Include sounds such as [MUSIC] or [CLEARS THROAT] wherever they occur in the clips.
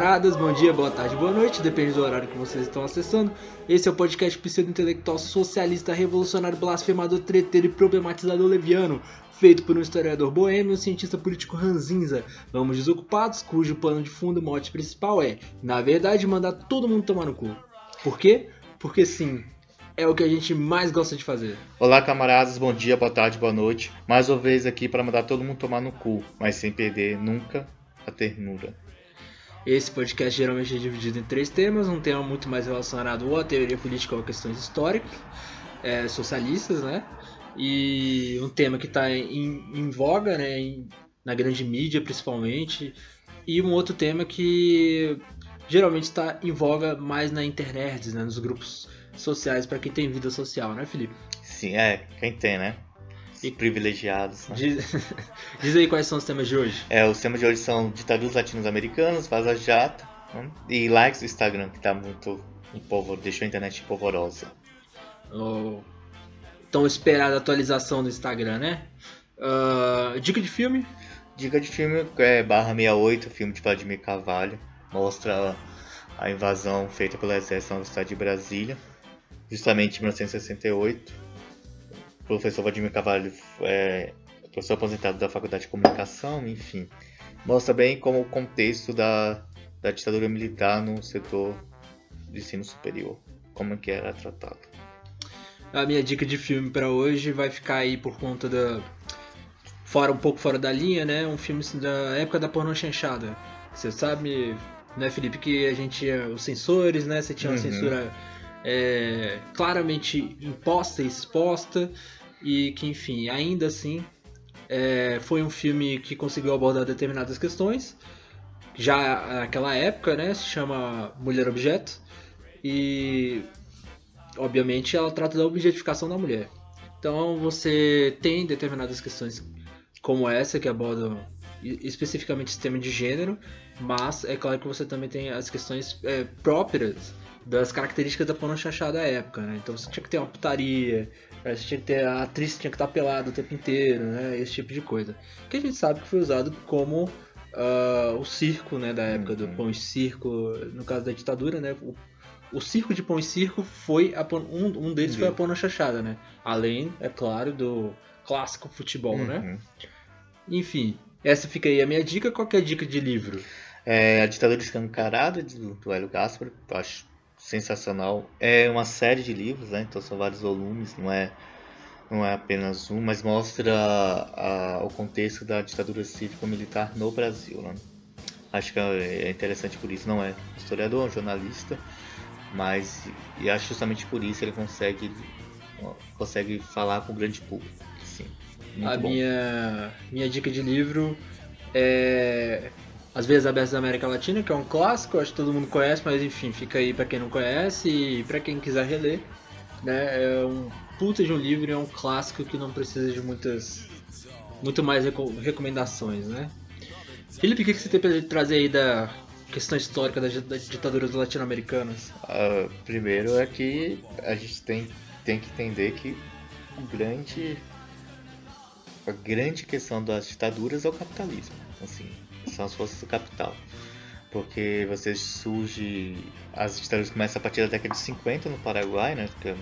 camaradas, bom dia, boa tarde, boa noite, depende do horário que vocês estão acessando. Esse é o podcast pseudo-intelectual socialista, revolucionário, blasfemador, treteiro e problematizador leviano, feito por um historiador boêmio e um cientista político ranzinza. Vamos desocupados, cujo plano de fundo, mote principal é, na verdade, mandar todo mundo tomar no cu. Por quê? Porque sim, é o que a gente mais gosta de fazer. Olá, camaradas, bom dia, boa tarde, boa noite. Mais uma vez aqui para mandar todo mundo tomar no cu, mas sem perder nunca a ternura. Esse podcast geralmente é dividido em três temas: um tema muito mais relacionado ou à teoria política ou a questões históricas, é, socialistas, né? E um tema que está em, em, voga, né? Em, na grande mídia, principalmente. E um outro tema que geralmente está em voga mais na internet, né? Nos grupos sociais para quem tem vida social, né, Felipe? Sim, é, quem tem, né? E privilegiados. Né? Diz, [LAUGHS] diz, aí quais são os temas de hoje. É, os temas de hoje são ditaduras latinos-americanas, Vaza Jato né? e likes do Instagram, que tá muito povo, deixou a internet polvorosa. Oh, tão esperada atualização do Instagram, né? Uh, dica de filme? Dica de filme é barra 68, filme de Vladimir Carvalho. Mostra a invasão feita pelo exército na cidade de Brasília, justamente em 1968 professor Vladimir Carvalho é professor aposentado da Faculdade de Comunicação, enfim. Mostra bem como o contexto da, da ditadura militar no setor de ensino superior, como que era tratado. A minha dica de filme para hoje vai ficar aí por conta da fora um pouco fora da linha, né? Um filme da época da pornô chanchada. Você sabe, né, Felipe, que a gente tinha os censores, né? Você tinha uma uhum. censura é, claramente imposta e exposta e que, enfim, ainda assim é, foi um filme que conseguiu abordar determinadas questões. Já naquela época, né, se chama Mulher Objeto e obviamente ela trata da objetificação da mulher. Então você tem determinadas questões como essa que abordam especificamente o sistema de gênero, mas é claro que você também tem as questões é, próprias das características da porno chanchada da época, né? Então você tinha que ter uma putaria, você tinha que ter, a atriz tinha que estar pelada o tempo inteiro, né? Esse tipo de coisa. Que a gente sabe que foi usado como uh, o circo, né? Da época uhum. do pão e circo, no caso da ditadura, né? O, o circo de pão e circo foi a, um, um deles uhum. foi a porno chanchada, né? Além, é claro, do clássico futebol, né? uhum. né? Enfim, essa fica aí a minha dica. Qual é a dica de livro? É A Ditadura Escancarada, do Hélio Gaspar. Acho sensacional. É uma série de livros, né? Então são vários volumes, não é não é apenas um, mas mostra a, o contexto da ditadura cívico-militar no Brasil. Né? Acho que é interessante por isso. Não é historiador, é um jornalista, mas e acho justamente por isso ele consegue consegue falar com o grande público. Sim, a bom. minha minha dica de livro é as vezes Abertas da América Latina, que é um clássico, acho que todo mundo conhece, mas enfim, fica aí para quem não conhece e para quem quiser reler. Né? É um puta de um livro é um clássico que não precisa de muitas muito mais recomendações, né? Felipe, o que você tem para trazer aí da questão histórica das, ditaduras latino-americanas? Uh, primeiro é que a gente tem, tem que entender que o grande a grande questão das ditaduras é o capitalismo, assim, são as forças do capital. Porque você surge. As ditaduras começam a partir da década de 50 no Paraguai, né? Que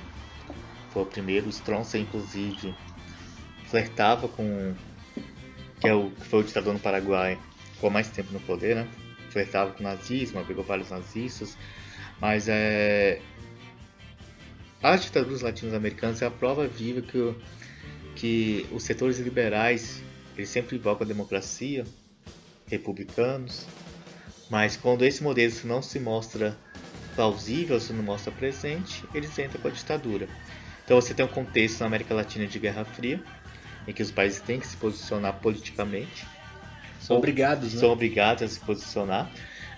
foi o primeiro. Stronça, inclusive, flertava com. Que, é o, que foi o ditador no Paraguai, ficou mais tempo no poder, né? Flertava com o nazismo, pegou vários nazistas. Mas é. As ditaduras latino-americanas é a prova viva que, que os setores liberais eles sempre invocam a democracia, republicanos, mas quando esse modelo não se mostra plausível, se não mostra presente, eles entram com a ditadura. Então você tem um contexto na América Latina de Guerra Fria, em que os países têm que se posicionar politicamente. São obrigados, né? São obrigados a se posicionar.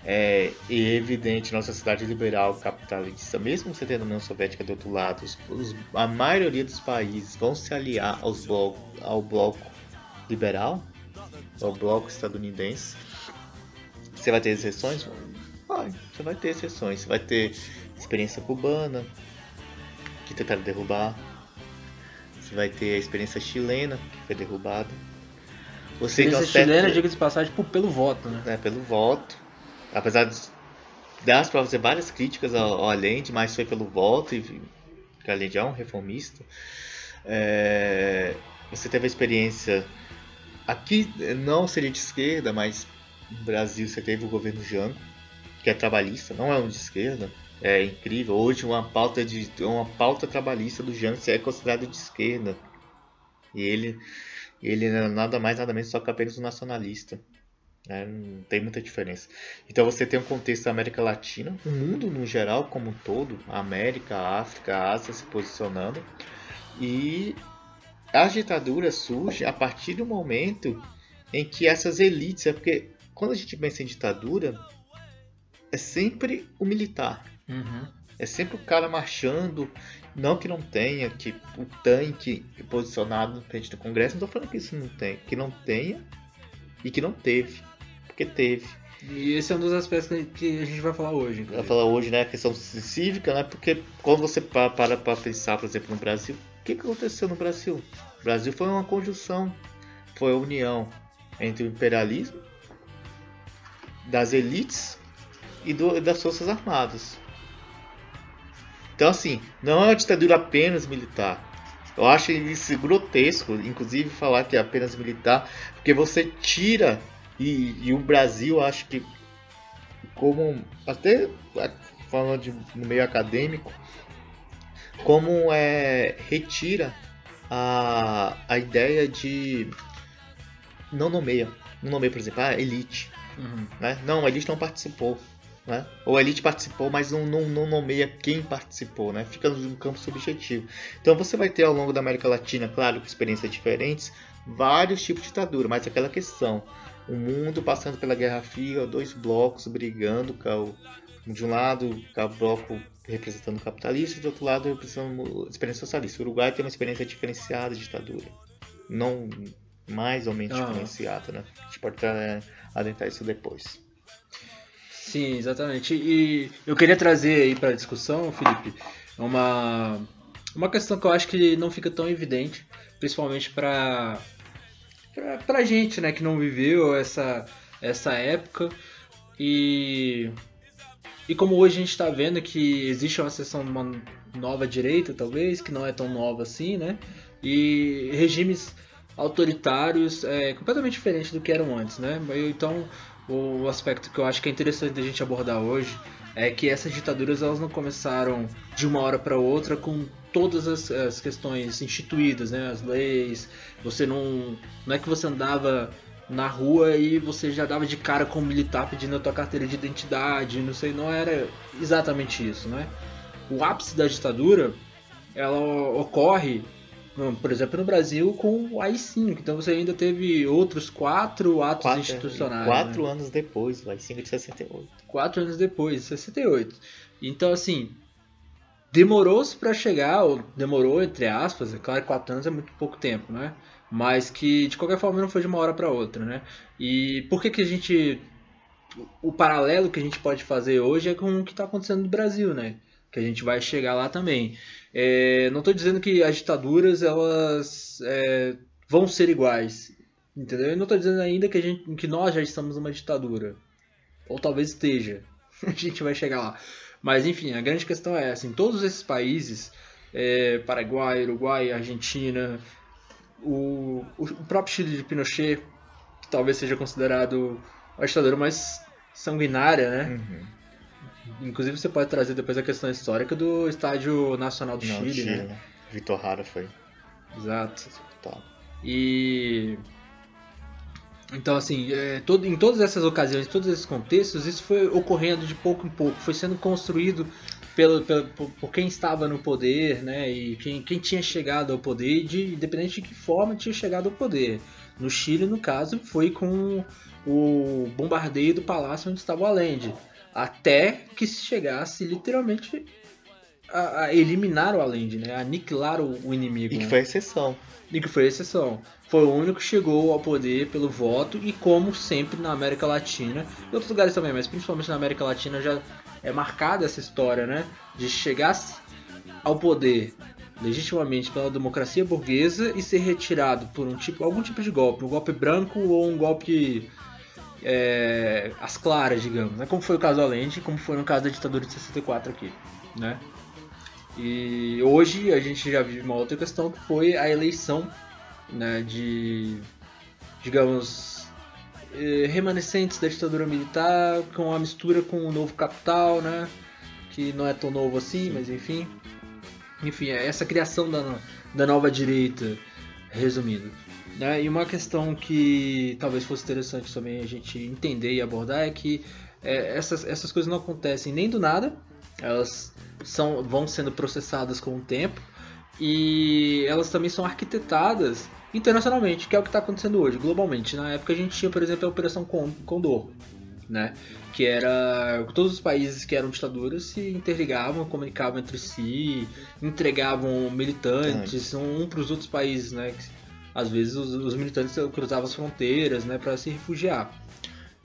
É, e é evidente, nossa sociedade liberal capitalista, mesmo você tendo a União Soviética do outro lado, os, a maioria dos países vão se aliar aos bloco, ao bloco liberal, ao bloco estadunidense. Você vai ter exceções? Vai, você vai ter exceções. Você vai ter experiência cubana, que tentaram derrubar. Você vai ter a experiência chilena, que foi derrubada. Você a experiência chilena, diga de passagem, pelo voto, né? É, pelo voto. apesar de dar para fazer várias críticas ao, ao Allende, mas foi pelo voto, e que Allende é um reformista, é, você teve a experiência aqui, não seria de esquerda, mas no Brasil você teve o governo Jango, que é trabalhista, não é um de esquerda, é incrível. Hoje uma pauta de uma pauta trabalhista do Jango é considerada de esquerda. E ele ele é nada mais nada menos só que apenas um nacionalista. Né? Não tem muita diferença. Então você tem um contexto da América Latina, o mundo no geral como um todo, América, África, Ásia se posicionando. E a ditadura surge a partir do momento em que essas elites, é porque quando a gente pensa em ditadura, é sempre o militar. Uhum. É sempre o cara marchando, não que não tenha, que o tanque posicionado no frente do Congresso, não estou falando que isso não tem, que não tenha e que não teve, porque teve. E esse é um dos aspectos que a gente vai falar hoje. Vai falar hoje, né, a questão cívica, né, porque quando você para para pensar, por exemplo, no Brasil, que aconteceu no Brasil? O Brasil foi uma conjunção, foi a união entre o imperialismo, das elites e do, das forças armadas. Então, assim, não é uma ditadura apenas militar. Eu acho isso grotesco, inclusive falar que é apenas militar, porque você tira, e, e o Brasil, acho que, como, até falando de, no meio acadêmico, como é, retira a, a ideia de. Não nomeia. Não nomeia, por exemplo, a elite. Uhum. Né? Não, a elite não participou. Né? Ou a elite participou, mas não, não, não nomeia quem participou, né? fica num campo subjetivo. Então você vai ter ao longo da América Latina, claro, com experiências diferentes, vários tipos de ditadura, mas aquela questão: o mundo passando pela Guerra Fria, dois blocos brigando, de um lado, o bloco representando o capitalista, e do outro lado, representando a experiência socialista. O Uruguai tem uma experiência diferenciada de ditadura, não mais ou menos ah. diferenciada, né? A gente pode adentrar isso depois. Sim, exatamente. E eu queria trazer aí para a discussão, Felipe, uma, uma questão que eu acho que não fica tão evidente, principalmente para pra, gente, né, que não viveu essa, essa época. E, e como hoje a gente está vendo que existe uma seção de uma nova direita, talvez, que não é tão nova assim, né? E regimes autoritários é completamente diferente do que eram antes, né? Então o aspecto que eu acho que é interessante da gente abordar hoje é que essas ditaduras elas não começaram de uma hora para outra com todas as, as, questões instituídas, né? As leis. Você não não é que você andava na rua e você já dava de cara com um militar pedindo a tua carteira de identidade, não sei, não era exatamente isso, né? O ápice da ditadura ela ocorre por exemplo, no Brasil com o AI-5. Então você ainda teve outros quatro atos quatro, institucionais. Quatro né? anos depois, o AI-5 de 68. Quatro anos depois, 68. Então, assim, demorou-se para chegar, ou demorou, entre aspas, é claro que quatro anos é muito pouco tempo, né? Mas que, de qualquer forma, não foi de uma hora para outra, né? E por que que a gente... O paralelo que a gente pode fazer hoje é com o que está acontecendo no Brasil, né? Que a gente vai chegar lá também. É, não estou dizendo que as ditaduras elas é, vão ser iguais, entendeu? Eu não estou dizendo ainda que, a gente, que nós já estamos numa ditadura, ou talvez esteja. [LAUGHS] a gente vai chegar lá. Mas enfim, a grande questão é essa: em todos esses países, é, Paraguai, Uruguai, Argentina, o, o próprio Chile de Pinochet, que talvez seja considerado a ditadura mais sanguinária, né? Uhum Inclusive você pode trazer depois a questão histórica do Estádio Nacional do Não, Chile, Chile, né? Vitor Hara foi. Exato. E então, assim, é, todo, em todas essas ocasiões, em todos esses contextos, isso foi ocorrendo de pouco em pouco, foi sendo construído pelo, pelo, por, quem estava no poder, né? E quem, quem tinha chegado ao poder, de, independente de que forma tinha chegado ao poder. No Chile, no caso, foi com o bombardeio do palácio onde estava o Allende até que se chegasse literalmente a, a eliminar o Allende, né? A aniquilar o, o inimigo. E que né? foi a exceção. E que foi a exceção. Foi o único que chegou ao poder pelo voto e como sempre na América Latina, e outros lugares também, mas principalmente na América Latina já é marcada essa história, né? De chegar ao poder legitimamente pela democracia burguesa e ser retirado por um tipo, algum tipo de golpe, um golpe branco ou um golpe é, as claras, digamos, né? como foi o caso Allende, como foi no caso da ditadura de 64 aqui, né? E hoje a gente já vive uma outra questão que foi a eleição né, de, digamos, eh, remanescentes da ditadura militar com a mistura com o novo capital, né? Que não é tão novo assim, mas enfim. Enfim, é essa criação da, da nova direita, resumindo. Né? E uma questão que talvez fosse interessante também a gente entender e abordar é que é, essas, essas coisas não acontecem nem do nada, elas são, vão sendo processadas com o tempo e elas também são arquitetadas internacionalmente, que é o que está acontecendo hoje, globalmente. Na época a gente tinha, por exemplo, a Operação Condor, né? que era todos os países que eram ditaduras se interligavam, comunicavam entre si, entregavam militantes um, um para os outros países, né? Às vezes os, os militantes cruzavam as fronteiras, né, para se refugiar.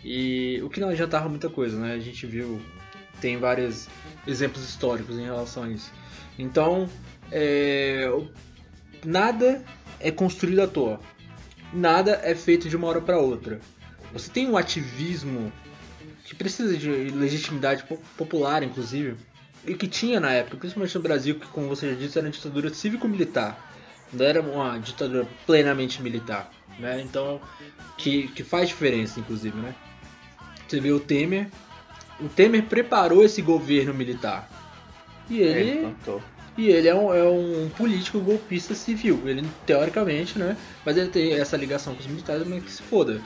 E o que não adiantava muita coisa, né? A gente viu tem vários exemplos históricos em relação a isso. Então, é, nada é construído à toa. Nada é feito de uma hora para outra. Você tem um ativismo que precisa de legitimidade popular, inclusive, e que tinha na época, principalmente no Brasil, que, como você já disse, era uma ditadura cívico-militar. Não era uma ditadura plenamente militar. Né? Então, que, que faz diferença, inclusive. Né? Você vê o Temer. O Temer preparou esse governo militar. E ele. É, e ele é um, é um político golpista civil. Ele, teoricamente, né? Mas ele tem essa ligação com os militares, mas que se foda.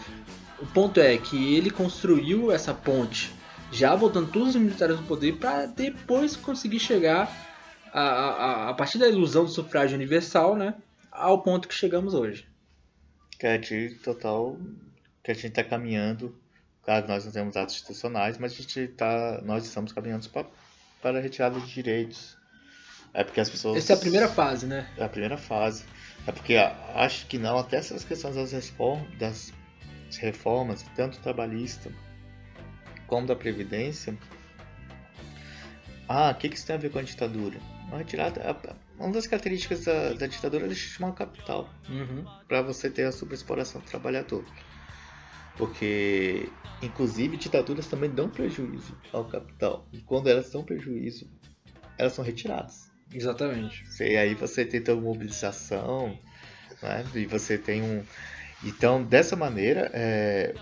O ponto é que ele construiu essa ponte, já voltando todos os militares no poder, para depois conseguir chegar a, a, a, partir da ilusão do sufrágio universal, né? Ao ponto que chegamos hoje. Que é de total. que a gente está caminhando. Claro, nós não temos atos institucionais, mas a gente tá, nós estamos caminhando para, para a retirada de direitos é porque as pessoas. Essa é a primeira fase, né? É a primeira fase. É porque acho que não, até essas questões das, reformas, das reformas tanto trabalhista como da Previdência. Ah, o que, que isso tem a ver com a ditadura? Uma retirada. Uma das características da, da ditadura é legitimar o capital. Uhum. Para você ter a superexploração do trabalhador. Porque, inclusive, ditaduras também dão prejuízo ao capital. E quando elas dão prejuízo, elas são retiradas. Exatamente. E aí você tem toda mobilização, né? E você tem um. Então, dessa maneira, é...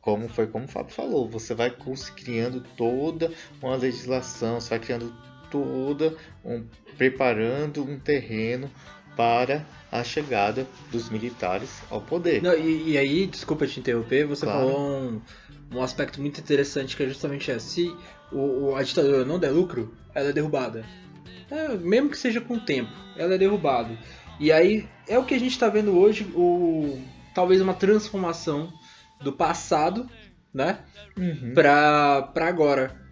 como foi como o Fábio falou, você vai criando toda uma legislação, você vai criando toda um preparando um terreno para a chegada dos militares ao poder. Não, e, e, aí, desculpa te interromper, você claro. falou um, um aspecto muito interessante que é justamente esse. Se o, o, a ditadura não der lucro, ela é derrubada. É, mesmo que seja com o tempo, ela é derrubada. E aí é o que a gente está vendo hoje, o, talvez uma transformação do passado, né, uhum. para agora.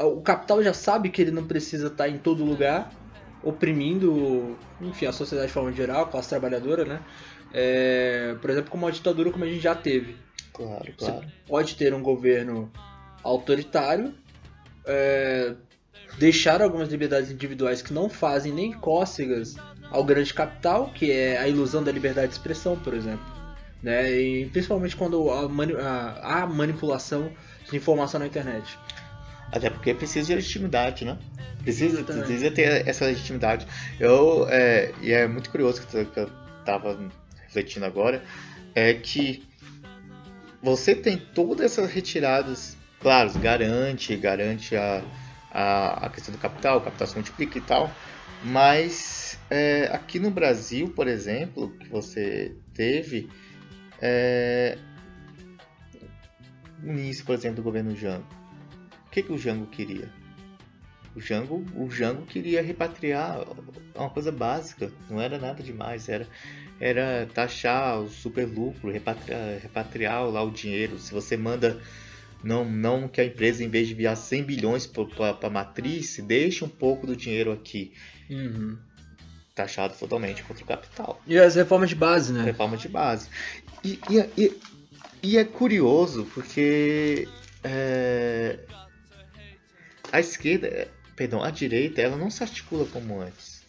O capital já sabe que ele não precisa estar tá em todo lugar, oprimindo, enfim, a sociedade de forma geral, a classe trabalhadora, né? É, por exemplo, como uma ditadura como a gente já teve. Claro, claro. Você pode ter um governo autoritário, é, deixar algumas liberdades individuais que não fazem nem cócegas ao grande capital, que é a ilusão da liberdade de expressão, por exemplo. Né? E principalmente quando há, mani manipulação de informação na internet. Até porque precisa de legitimidade, né? Precisa, precisa ter essa legitimidade. Eu, é, e é muito curioso que eu estava refletindo agora, é que você tem todas essas retiradas, claro, garante, garante a, a, a questão do capital, o capital se multiplica e tal, mas é, aqui no Brasil, por exemplo, que você teve é, o início, por exemplo, do governo Jango. O que, que o Jango queria? O Jango, o Jango queria repatriar uma coisa básica, não era nada demais, era, era taxar o super lucro, repatriar, repatriar lá o dinheiro. Se você manda não, não que a empresa, em vez de enviar 100 bilhões para a matriz, deixe um pouco do dinheiro aqui. Uhum. Taxado totalmente contra o capital. E as reformas de base, né? Reformas de base. E, e, e, e é curioso, porque é, a esquerda, perdão, a direita, ela não se articula como antes.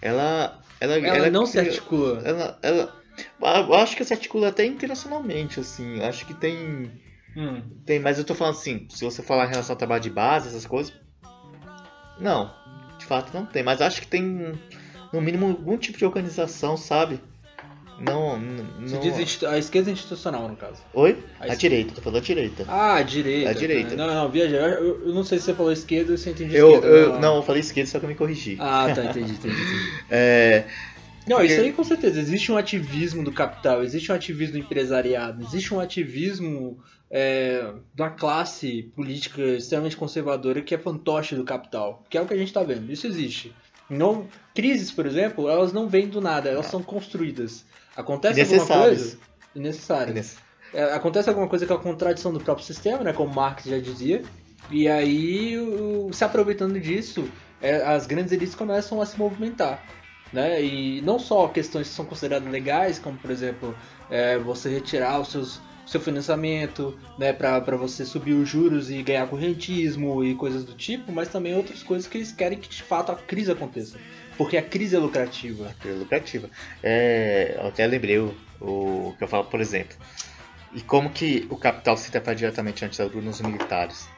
Ela. Ela, ela, ela não se articula. Ela, ela, Eu acho que se articula até internacionalmente, assim. Acho que tem. Hum. Tem, mas eu tô falando assim, se você falar em relação ao trabalho de base, essas coisas. Não, de fato não tem. Mas acho que tem, no mínimo, algum tipo de organização, sabe? Não. não... Você diz a esquerda institucional, no caso. Oi? A A, direita, tô falando a direita. Ah, a direita. A direita. Não, não, viaja. Eu, eu não sei se você falou esquerda ou se eu entendi Eu, esquerda. eu, não, eu falei esquerda, só que eu me corrigi. Ah, tá, entendi, entendi. entendi. [LAUGHS] É, Não, isso aí com certeza. Existe um ativismo do capital, existe um ativismo do empresariado, existe um ativismo é, uma classe política extremamente conservadora que é fantoche do capital, que é o que a gente está vendo. Isso existe. Não, crises, por exemplo, elas não vêm do nada, elas são construídas. Acontece alguma Necessárias. coisa necessária. nesse- É, acontece alguma coisa que é a contradição do próprio sistema, né? Como Marx já dizia. E aí, o- se aproveitando disso, é, as grandes elites começam a se movimentar. Né? E não só questões que são consideradas legais, como por exemplo, é, você retirar os seus, seu financiamento, né, para você subir os juros e ganhar correntismo e coisas do tipo, mas também outras coisas que eles querem que de fato a crise aconteça. Porque a crise é lucrativa. é lucrativa. É, eu até lembrei o, o que eu falo, por exemplo. E como que o capital se interfere diretamente antes nos militares?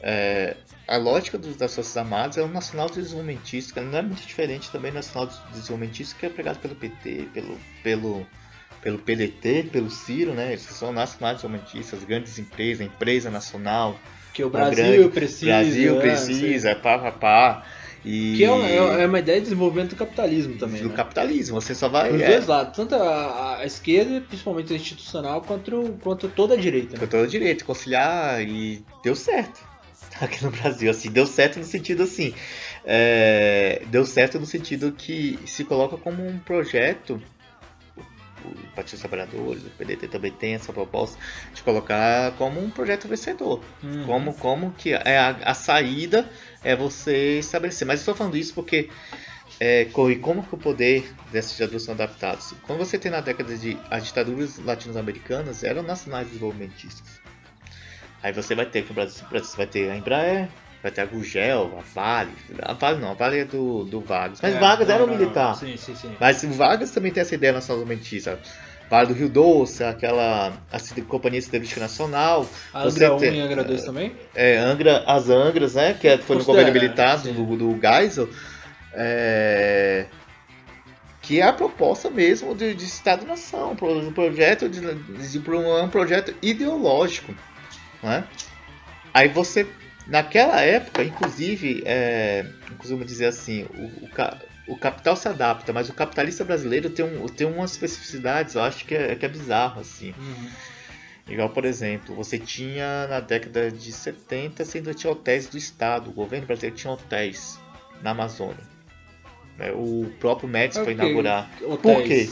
É, a lógica dos, das Forças Armadas é um nacional desenvolvimentista, não é muito diferente também do nacional desenvolvimentista que é pregado pelo PT, pelo, pelo, pelo PDT, pelo Ciro, né? Eles são nacionais desenvolvimentistas, grandes empresas, a empresa nacional, Que o Brasil grande- precisa. Brasil né, precisa, pá, pá, pá. E Que é uma, é uma ideia de desenvolvimento do capitalismo também. do né? capitalismo, você só vai. Dos é, dois lados, tanto a, a esquerda, principalmente a institucional, quanto, quanto toda a direita. Né? todo direito, conciliar e deu certo. [LAUGHS] Aqui no Brasil, assim, deu certo no sentido assim. é, deu certo no sentido que se coloca como um projeto. O Partido dos Trabalhadores, o PDT também tem essa proposta de colocar como um projeto vencedor. Uhum. Como, como que é a, a saída é você estabelecer. Mas estou falando isso porque é, co- como que o poder dessas ditaduras são adaptados? Quando você tem na década de as ditaduras latino-americanas eram nacionais desenvolvimentistas. Aí você vai ter que o Brasil, Brasil vai ter a Embraer, vai ter a Gugel, a Vale. A Vale não, a Vale é do, do Vargas. Mas É, Vargas não, era um não, militar. Sim, sim, sim. Mas o Vargas também tem essa ideia nacionalmentista. Vale do Rio Doce, aquela a Companhia Siderúrgica Nacional, A você Angra 1 tem- e Angra 2 também? é, Angra, as Angras, né? Que é- foi no governo militar sim. do, do Geisel. é, que é a proposta mesmo de, de Estado-nação, um pro- projeto de, de- é um projeto ideológico, né? Aí você, naquela época, inclusive, é, costumo dizer assim, o, o, ca- o capital se adapta, mas o capitalista brasileiro tem, um, tem umas especificidades, eu acho que é, que é bizarro, assim. Uhum. Igual, por exemplo, você tinha na década de 70, você ainda tinha hotéis do Estado. O governo brasileiro tinha hotéis na Amazônia. né? O próprio Médici foi Ok. inaugurar. Hotéis. Por quê?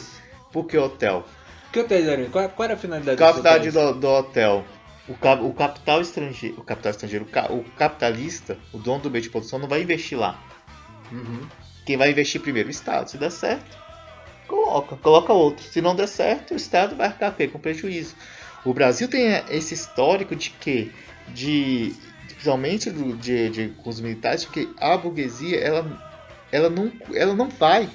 Por que hotel? Que hotéis eram? Qual, qual era a finalidade Capitalidade desses hotéis? do, do hotel. O, ca- o capital estrangeiro, o capital estrangeiro, o, ca- o capitalista, o dono do meio de produção, não vai investir lá. Uhum. Quem vai investir primeiro? O Estado. Se der certo, coloca, coloca outro. Se não der certo, o Estado vai arcar com prejuízo. O Brasil tem esse histórico de que, de, principalmente do- de, de, com os militares, que a burguesia ela, ela, não, ela não vai.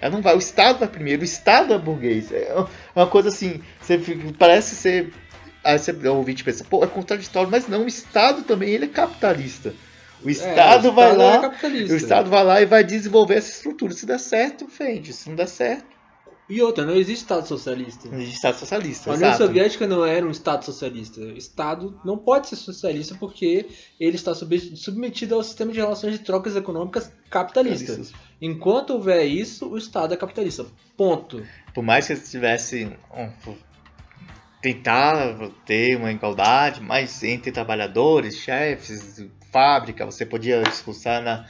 Ela não vai. O Estado vai primeiro. O Estado é burguês. É uma coisa assim. Você parece ser. Aí você o ouvinte pensa, pô, é contraditório, mas não, o Estado também ele é capitalista. O É, Estado o vai Estado é lá, capitalista. o Estado vai lá e vai desenvolver essa estrutura. Se der certo, vende. Se não der certo, E outra, não existe Estado socialista. não existe Estado socialista. A União exato. Soviética não era um Estado socialista. O Estado não pode ser socialista porque ele está sub- submetido ao sistema de relações de trocas econômicas capitalista. Isso. Enquanto houver isso, o Estado é capitalista. Ponto. Por mais que eles tivessem um, tentar ter uma igualdade, mas entre trabalhadores, chefes, fábrica, você podia discursar na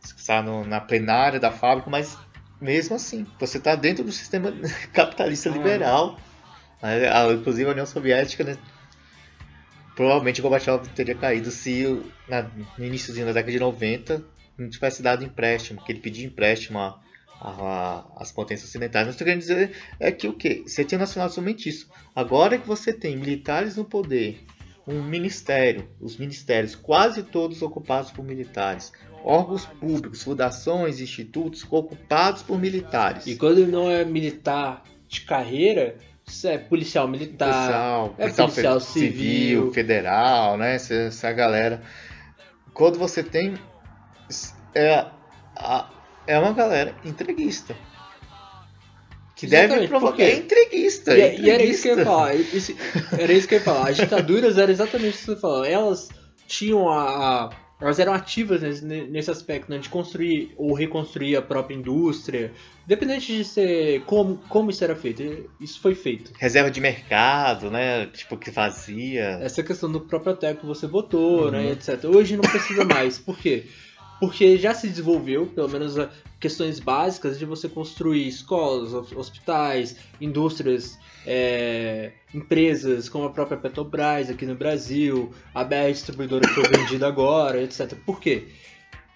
discursar no- na plenária da fábrica, mas mesmo assim, você está dentro do sistema [LAUGHS] capitalista Ah. liberal. né? A- Inclusive a União Soviética, né? provavelmente Gorbachev teria caído se o- no iníciozinho da década de 90 não tivesse dado empréstimo, que ele pediu empréstimo a, a- a- às potências ocidentais. Mas o que eu quero dizer é que o que? Você tinha nacional somente isso. Agora que você tem militares no poder, um ministério, os ministérios quase todos ocupados por militares, órgãos públicos, fundações, institutos ocupados por militares. E quando não é militar de carreira, isso é policial militar, policial, é policial policial fe- civil. federal, né? Essa, essa galera. Quando você tem. É, a- é uma galera entreguista. Que deve Exatamente, provocar. por quê? É entreguista. E, e era isso que eu ia entreguista. falar. Esse- era isso que eu ia falar. As ditaduras eram exatamente isso que você falou. Elas tinham a. a- elas eram ativas nesse, nesse aspecto, né, de construir ou reconstruir a própria indústria, independente de ser como, como isso era feito. Isso foi feito. Reserva de mercado, né? Tipo, que fazia. Essa questão do próprio hotel que você botou, Uhum. né, etc. Hoje não precisa mais. Por quê? Porque já se desenvolveu, pelo menos, questões básicas de você construir escolas, hos- hospitais, indústrias, é, empresas como a própria Petrobras aqui no Brasil, a BR Distribuidora que foi vendida agora, etc. Por quê?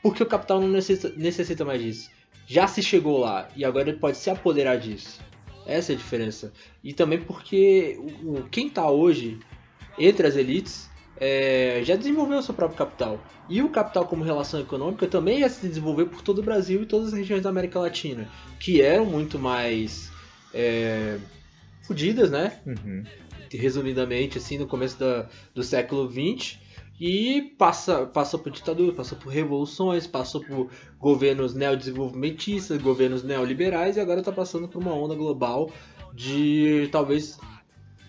Porque o capital não necessita, necessita mais disso. Já se chegou lá e agora ele pode se apoderar disso. Essa é a diferença. E também porque o- quem está hoje entre as elites é, já desenvolveu o seu próprio capital. E o capital como relação econômica também já se desenvolveu por todo o Brasil e todas as regiões da América Latina, que eram muito mais é, fodidas, né? Uhum. Resumidamente, assim, no começo da, do século XX. E passa, passou por ditadura, passou por revoluções, passou por governos neodesenvolvimentistas, governos neoliberais e agora está passando por uma onda global de talvez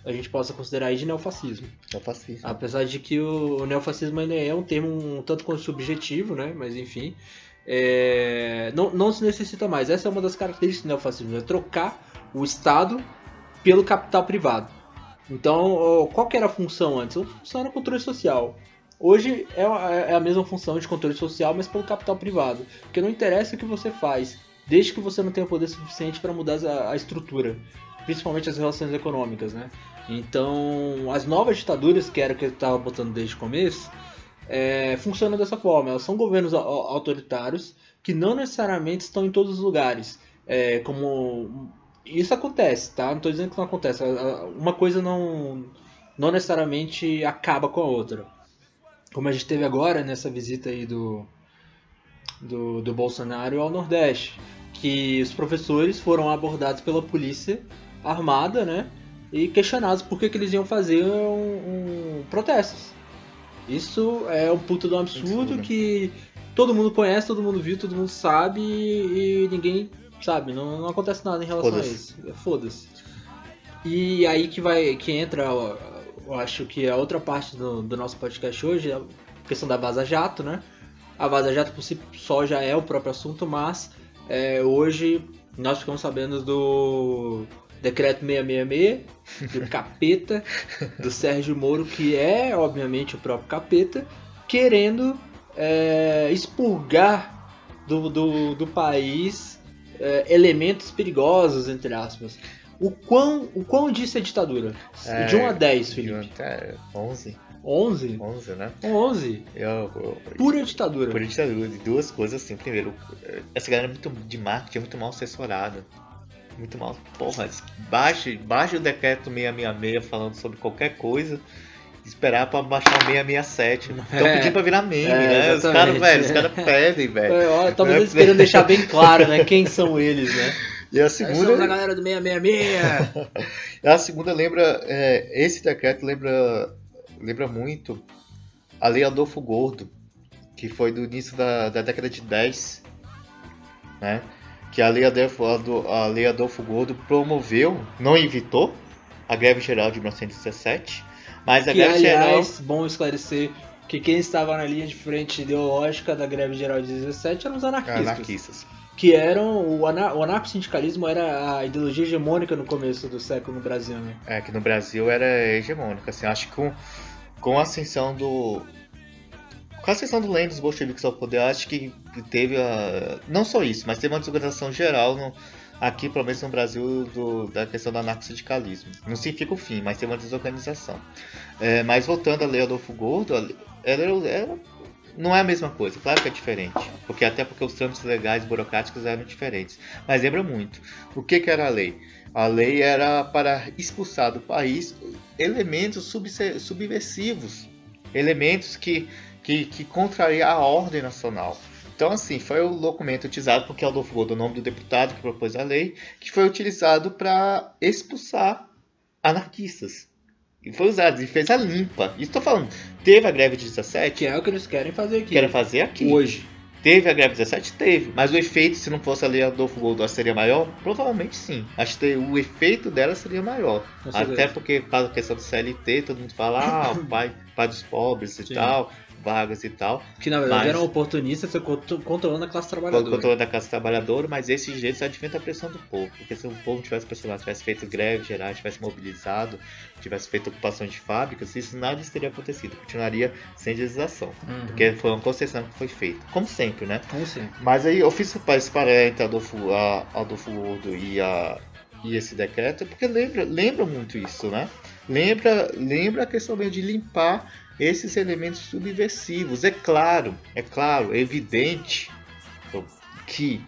a gente possa considerar de neofascismo. É o fascismo. Apesar de que o neofascismo ainda é um termo um tanto quanto subjetivo, né? Mas enfim. é, Não, não se necessita mais. Essa é uma das características do neofascismo, é trocar o Estado pelo capital privado. Então, qual que era a função antes? A função era controle social. Hoje é a- é a mesma função de controle social, mas pelo capital privado. Porque não interessa o que você faz, desde que você não tenha poder suficiente para mudar a estrutura, principalmente as relações econômicas, né? Então, as novas ditaduras, que era o que eu estava botando desde o começo, é, funcionam dessa forma. Elas são governos au- au- autoritários que não necessariamente estão em todos os lugares. É, como isso acontece, tá? Não estou dizendo que não acontece. Uma coisa não, não necessariamente acaba com a outra. Como a gente teve agora nessa visita aí do, do, do Bolsonaro ao Nordeste, que os professores foram abordados pela polícia armada, né? E questionados por que, que eles iam fazer um, um protestos. Isso é um puto do absurdo Absurdo. que todo mundo conhece, todo mundo viu, todo mundo sabe e, ninguém sabe, não, não acontece nada em relação a Foda-se. isso. É, Foda-se. E aí que vai que entra, eu acho que a outra parte do, do nosso podcast hoje é a questão da Vaza Jato, né? A Vaza Jato por si só já é o próprio assunto, mas é, hoje nós ficamos sabendo do decreto 666, do [LAUGHS] capeta, do Sérgio Moro, que é obviamente o próprio capeta, querendo é, expurgar do, do, do país é, elementos perigosos, entre aspas. O quão, o quão disso é ditadura? É, De 1 a 10, Felipe. É, 11. 11? 11, né? 11. Eu, eu, Pura ditadura. Por ditadura, de duas coisas assim. Primeiro, essa galera é muito de marketing, é muito mal assessorada. Muito mal. Porra, baixe, baixe o decreto 666 falando sobre qualquer coisa. Esperar pra baixar o 667. Estão É. pedindo pra virar meme, É, né? Os caras, velho, os caras pedem, [LAUGHS] velho. É, talvez eles queiram deixar bem claro, né? Quem são eles, né? E a Nós somos a segunda, galera do 666. [LAUGHS] a segunda lembra. é, esse decreto lembra, lembra muito a Lei Adolfo Gordo, que foi do início da, da década de 10, né? Que a Lei Adolfo, a Lei Adolfo Gordo promoveu, não evitou, a greve geral de 1917, mas a que, greve geral. aliás, bom esclarecer que quem estava na linha de frente ideológica da greve geral de 17 eram os anarquistas. Anarquistas. Que eram. O, ana, o anarco-sindicalismo era a ideologia hegemônica no começo do século no Brasil, né? É, que no Brasil era hegemônica, assim, acho que com, com a ascensão do. Com a ascensão do Lenin dos bolcheviques ao poder, acho que teve a. Não só isso, mas teve uma desorganização geral no, aqui, pelo menos no Brasil, do, da questão do anarco-sindicalismo. Não significa o fim, mas teve uma desorganização. É, mas voltando à lei Adolfo Gordo, ela, ela- não é a mesma coisa, claro que é diferente. Porque até porque os trâmites legais burocráticos eram diferentes. Mas lembra muito. O que, que era a lei? A lei era para expulsar do país elementos subversivos, elementos que, que, que contrariam a ordem nacional. Então, assim, foi o documento utilizado porque Adolfo Gold, o nome do deputado que propôs a lei, que foi utilizado para expulsar anarquistas. E foi usado, e fez a limpa. Isso tô falando, teve a greve de 17. Que é o que eles querem fazer aqui. Querem fazer aqui. Hoje. Teve a greve 17? Teve. Mas o efeito, se não fosse a lei Adolfo Goldor, seria maior? Provavelmente sim. Acho que o efeito dela seria maior. Até porque, por causa da questão do CLT, todo mundo fala, ah, o pai, pai dos pobres e sim. tal vagas e tal. Que na verdade mas, eram oportunistas controlando a classe trabalhadora. Controlando a classe trabalhadora, mas esse jeito só advém da pressão do povo. Porque se o povo tivesse pressionado, tivesse feito greve geral, tivesse mobilizado, tivesse feito ocupação de fábricas, isso nada teria acontecido. Continuaria sem legislação. Uhum. Porque foi uma concessão que foi feita. Como sempre, né? Como sempre. Mas aí eu fiz esse parente Adolfo, a, Adolfo Urdo e, a, e esse decreto, porque lembra, lembra muito isso, né? Lembra, lembra a questão mesmo de limpar esses elementos subversivos. É claro, é claro, é evidente que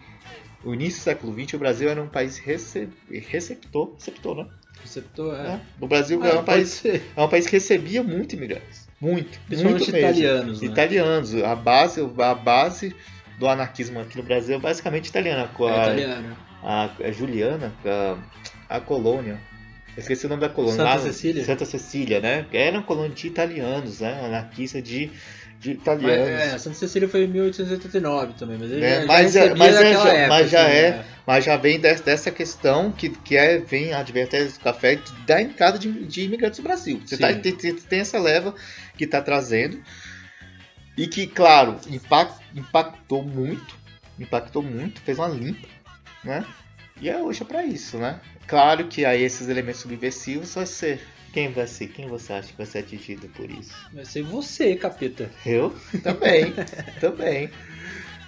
no início do século XX o Brasil era um país recep... receptor, receptor, né? Receptor, é. é. O Brasil é, um país, é um país que recebia muito imigrantes. Muito. Principalmente muito italianos. Né? Italianos. A base, a base do anarquismo aqui no Brasil é basicamente italiana. A, é italiana. A, a Juliana, a, a colônia, esqueci o nome da colônia. Santa lá, Cecília. Santa Cecília, né? Era uma colônia de italianos, né? Anarquista de, de italianos. É, Santa Cecília foi em 1889 também, mas ele é, já, mas, já é, mas, é, já, época, mas já assim, é, né? mas já vem dessa, dessa questão que, que é, vem a advertência do café da entrada de, de imigrantes do Brasil. Você tá, tem, tem, essa leva que está trazendo e que, claro, impact, impactou muito, impactou muito, fez uma limpa, né? E é hoje é para isso, né? Claro que aí esses elementos subversivos vai ser. Quem vai ser? Quem você acha que vai ser atingido por isso? Vai ser você, capeta. Eu? Também. [LAUGHS] também.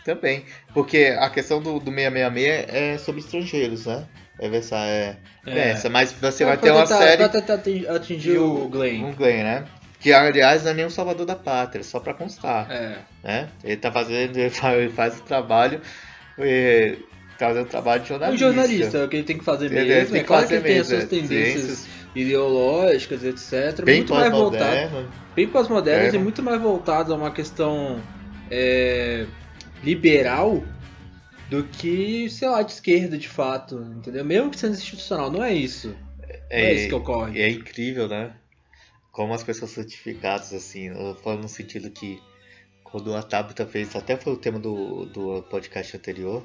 Também. Porque a questão do, do 666 é sobre estrangeiros, né? É essa, é, é. essa, mas você é, vai ter uma tentar, série. Pra tentar atingir o, o Glenn. O Glenn, né? Que aliás não é nem um salvador da pátria, só pra constar. É. Né? Ele tá fazendo, ele [LAUGHS] faz, ele faz o trabalho. E, fazendo trabalho de jornalista. Um jornalista, é o que ele tem que fazer mesmo. Ele tem é claro que ele tem as suas tendências ciências. ideológicas, etc. Bem muito mais voltado, Bem pós-modernas e muito mais voltadas a uma questão é, liberal do que, sei lá, de esquerda de fato, entendeu? Mesmo que sendo institucional, não é isso. É, não é isso que ocorre. É incrível, né? Como as pessoas são certificadas, assim, eu falo no sentido que quando a Tabata fez, até foi o tema do, do podcast anterior,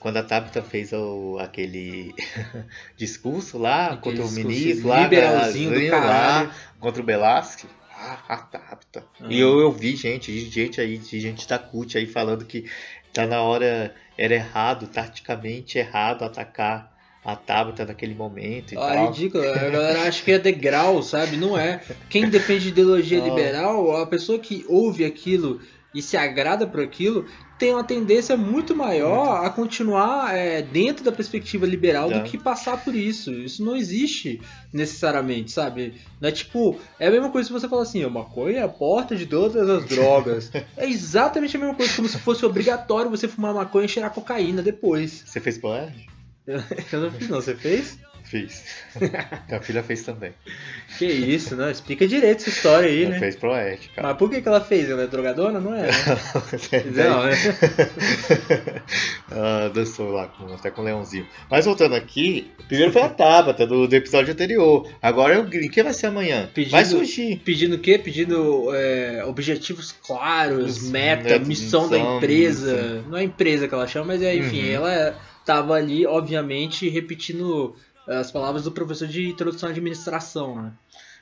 quando a Tabitha fez o, aquele [LAUGHS] discurso lá aquele contra o ministro, lá, liberalzinho do lá, contra o Belasque. Ah, a Tabitha. Uhum. E eu, eu vi gente, gente aí, gente da CUT aí falando que tá na hora, era errado, taticamente errado atacar a Tabata naquele momento e ah, tal. ridículo. A galera acha que é degrau, sabe? Não é. Quem defende ideologia [LAUGHS] liberal, a pessoa que ouve aquilo e se agrada por aquilo, tem uma tendência muito maior a continuar é, dentro da perspectiva liberal é. do que passar por isso. Isso não existe necessariamente, sabe? Não é tipo, é a mesma coisa se você falar assim, a maconha é a porta de todas as drogas. [LAUGHS] é exatamente a mesma coisa, como se fosse obrigatório você fumar maconha e cheirar cocaína depois. Você fez poema? [LAUGHS] Eu não fiz não, você fez? Fiz. [LAUGHS] Minha filha fez também. Que isso, não? Explica direito essa história aí, ela né? fez proética. Mas por que, que ela fez? Ela é drogadona? Não é? Né? [LAUGHS] não, né? [LAUGHS] ah, dançou lá com, até com o leãozinho. Mas voltando aqui, primeiro foi a Tabata do, do episódio anterior. Agora é o Green. Que vai ser amanhã? Pedindo, vai surgir. Pedindo o quê? Pedindo é, objetivos claros, meta, missão, missão, da empresa. Missão. Não é a empresa que ela chama, mas é, enfim, uhum. ela estava ali, obviamente, repetindo as palavras do professor de introdução à administração, né?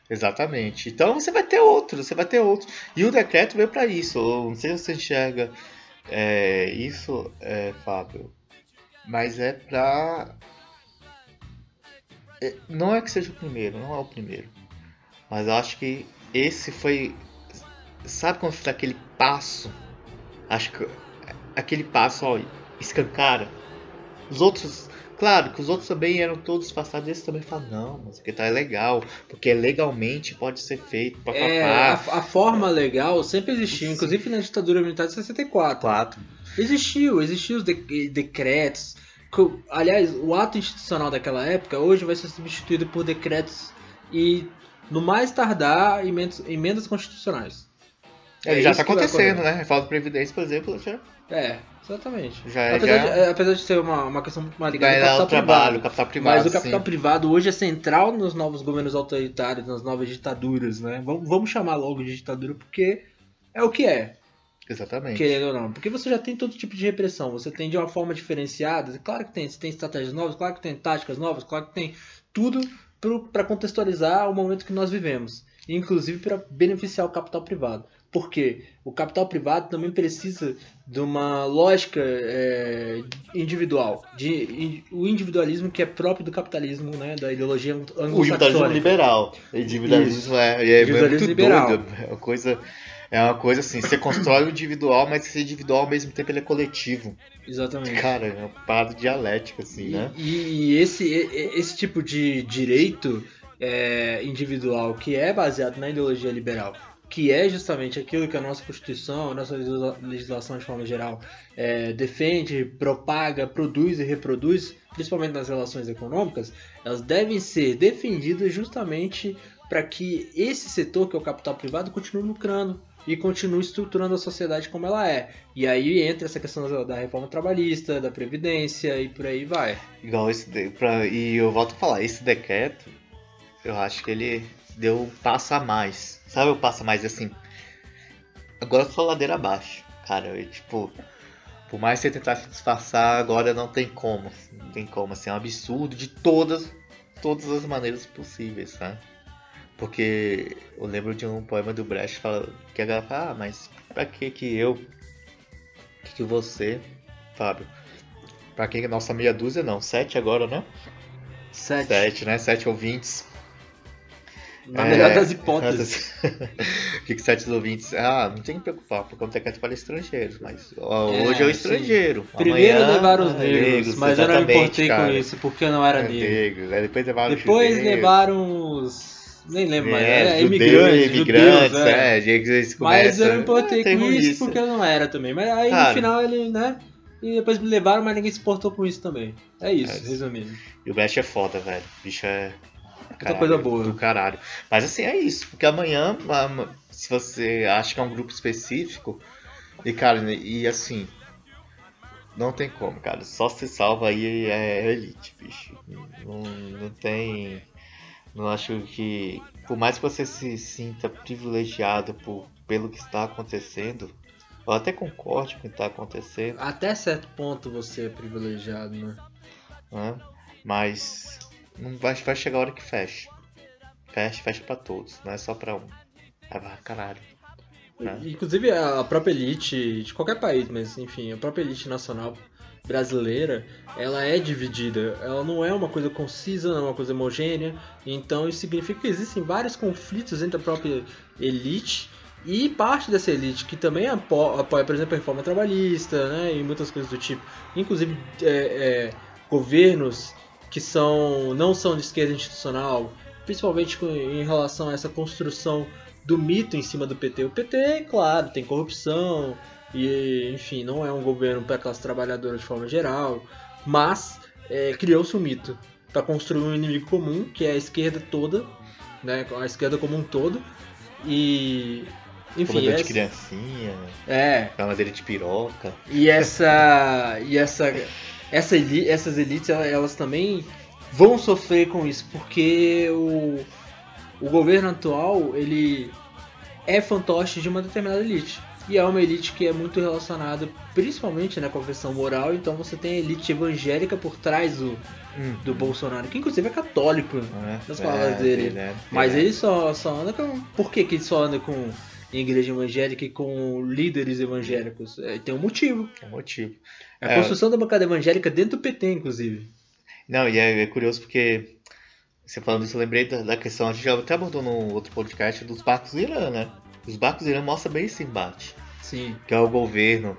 Exatamente. Então você vai ter outro, você vai ter outro. E o decreto veio para isso. Não sei se você enxerga é, isso, é, Fábio, mas é para é, não é que seja o primeiro, não é o primeiro, mas eu acho que esse foi, sabe quando dá aquele passo? Acho que aquele passo, ó, escancara. Os outros Claro que os outros também eram todos passados, esse também fala, não, mas que tá é legal, porque legalmente pode ser feito. É, a, a, forma legal sempre existiu, inclusive na ditadura militar de 64. Quatro. Existiu, existiu os de, decretos. Que, aliás, o ato institucional daquela época hoje vai ser substituído por decretos e, no mais tardar, emendas, emendas constitucionais. Ele É já tá vai acontecendo, né? Reforma da Previdência, por exemplo, já É, exatamente. Já é- apesar, já- De, é, apesar de ser uma, uma questão muito mais ligada ao capital trabalho, privado. capital privado. Mas o capital privado hoje é central nos novos governos autoritários, nas novas ditaduras, né? Vamos, vamos chamar logo de ditadura porque é o que é, Exatamente. querendo ou não. Porque você já tem todo tipo de repressão, você tem de uma forma diferenciada, claro que tem, você tem estratégias novas, claro que tem táticas novas, claro que tem tudo para contextualizar o momento que nós vivemos, inclusive para beneficiar o capital privado. Porque o capital privado também precisa de uma lógica é, individual, de in- o individualismo que é próprio do capitalismo, né, da ideologia O individualismo anglo-saxônica. liberal. O individualismo é, é, é Individualismo muito liberal. doido. É uma coisa. É uma coisa assim, você constrói o individual, mas esse individual ao mesmo tempo ele é coletivo. Exatamente. Cara, é uma parada dialética, assim, E, né? e- esse, esse tipo de direito é, individual que é baseado na ideologia liberal, que é justamente aquilo que a nossa Constituição, a nossa legisla- legislação de forma geral é, defende, propaga, produz e reproduz, principalmente nas relações econômicas, elas devem ser defendidas justamente para que esse setor, que é o capital privado, continue lucrando e continue estruturando a sociedade como ela é. E aí entra essa questão da- reforma trabalhista, da previdência e por aí vai. Igual esse. Pra, e eu volto a falar, esse decreto, eu acho que ele deu um passo a mais. Sabe o passo a mais assim? Agora eu sou ladeira abaixo. Cara, eu, tipo. Por mais que você tentasse disfarçar, agora não tem como. Não tem como, assim, é um absurdo de todas, todas as maneiras possíveis, né? Porque eu lembro de um poema do Brecht fala, que a galera fala, ah, mas pra que que eu, que que você, Fábio? Pra quem que nossa meia dúzia não, sete agora, né? Sete. Sete, né? Sete ouvintes. Na É, melhor das hipóteses. O que que sete ouvintes? Ah, não tem que preocupar, porque o decreto para estrangeiros, mas ó, É, hoje é o sim. estrangeiro. Primeiro Amanhã, levaram os é negros, mas eu não me importei com cara. isso, porque eu não era É, negro. negros, aí depois levaram os Depois judeus. levaram os. Nem lembro mais. É, É, judeus, imigrantes, imigrantes, judeus, é. é, Mas eu não me importei é, com isso isso. porque eu não era também. Mas aí Cara. no final ele, né? E depois me levaram, mas ninguém se importou com isso também. É isso, É isso. resumindo. E o Brecht é foda, velho. O bicho é. Caralho, coisa boa. Do caralho. Mas assim, é isso. Porque amanhã, am- se você acha que é um grupo específico, e cara, e assim. Não tem como, cara. Só se salva aí é elite, bicho. Não, não tem. Não acho que. Por mais que você se sinta privilegiado por, pelo que está acontecendo, eu até concorde com o que está acontecendo. Até certo ponto você é privilegiado, né? né? Mas não vai, vai chegar a hora que fecha. Fecha, fecha pra todos, não é só pra um. Aí vai, caralho. né? Inclusive a própria elite de qualquer país, mas enfim, a própria elite nacional brasileira, ela é dividida. Ela não é uma coisa concisa, não é uma coisa homogênea. Então isso significa que existem vários conflitos entre a própria elite e parte dessa elite que também apo- apoia, por exemplo, a reforma trabalhista, né, e muitas coisas do tipo. Inclusive é, é, governos que são não são de esquerda institucional, principalmente em relação a essa construção do mito em cima do PT. O PT, claro, tem corrupção e, enfim, não é um governo para a classe trabalhadora de forma geral, mas é, criou-se um mito para construir um inimigo comum, que é a esquerda toda, né, a esquerda como um todo, e enfim, Comedor de criancinha, é, camadeira de piroca. e essa e essa, [LAUGHS] essa essas elites elas, também vão sofrer com isso porque o, o governo atual ele é fantoche de uma determinada elite e é uma elite que é muito relacionada principalmente né, com a questão moral então você tem a elite evangélica por trás do, do Bolsonaro que inclusive é católico né? nas palavras dele. né? mas É. ele só, só anda com. Por que, que ele só anda com igreja evangélica e com líderes evangélicos? É, tem um motivo. É o motivo. É a É. construção da bancada evangélica dentro do PT, inclusive. Não, e é, é curioso porque você falando isso, eu lembrei da, da questão, a gente já até abordou no outro podcast dos barcos do Irã, né? Os barcos do Irã mostram bem esse embate. Sim. que é o governo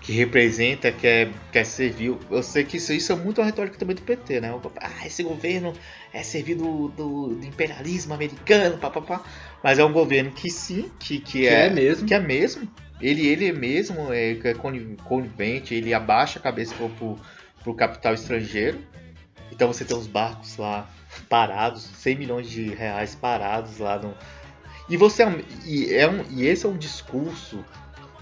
que representa, que é, que é servil. Eu sei que isso, isso é muito uma retórica também do PT, né? Ah, esse governo é servir do, do, do imperialismo americano, papapá. Mas é um governo que sim, que, que, Que é, é mesmo. Que é mesmo. Ele, ele mesmo é, é coni- conivente, ele abaixa a cabeça pro, pro, pro capital estrangeiro. Então você tem os barcos lá parados, 100 milhões de reais parados lá no. E você e, é um, e esse é um discurso,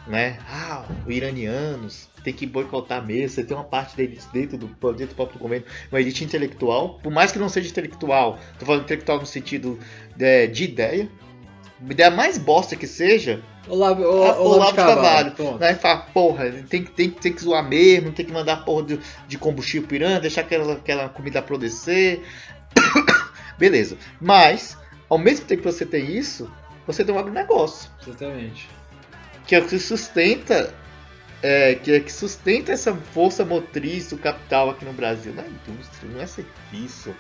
né? Ah, os iranianos tem que boicotar mesmo. Você tem uma parte deles dentro do, dentro do próprio governo, uma elite intelectual, por mais que não seja intelectual, tô falando intelectual no sentido de, de ideia. Ideia mais bosta que seja, Olavo, o, o, Olavo de Carvalho. Carvalho. Né? Fala, porra, tem, tem, tem que zoar mesmo, tem que mandar porra de, de combustível pirando, deixar aquela, aquela comida apodrecer. [COUGHS] Beleza. Mas, ao mesmo tempo que você tem isso, você tem um agronegócio. Exatamente. Que é o que sustenta. É, que é que sustenta essa força motriz do capital aqui no Brasil. Não é indústria, não é serviço.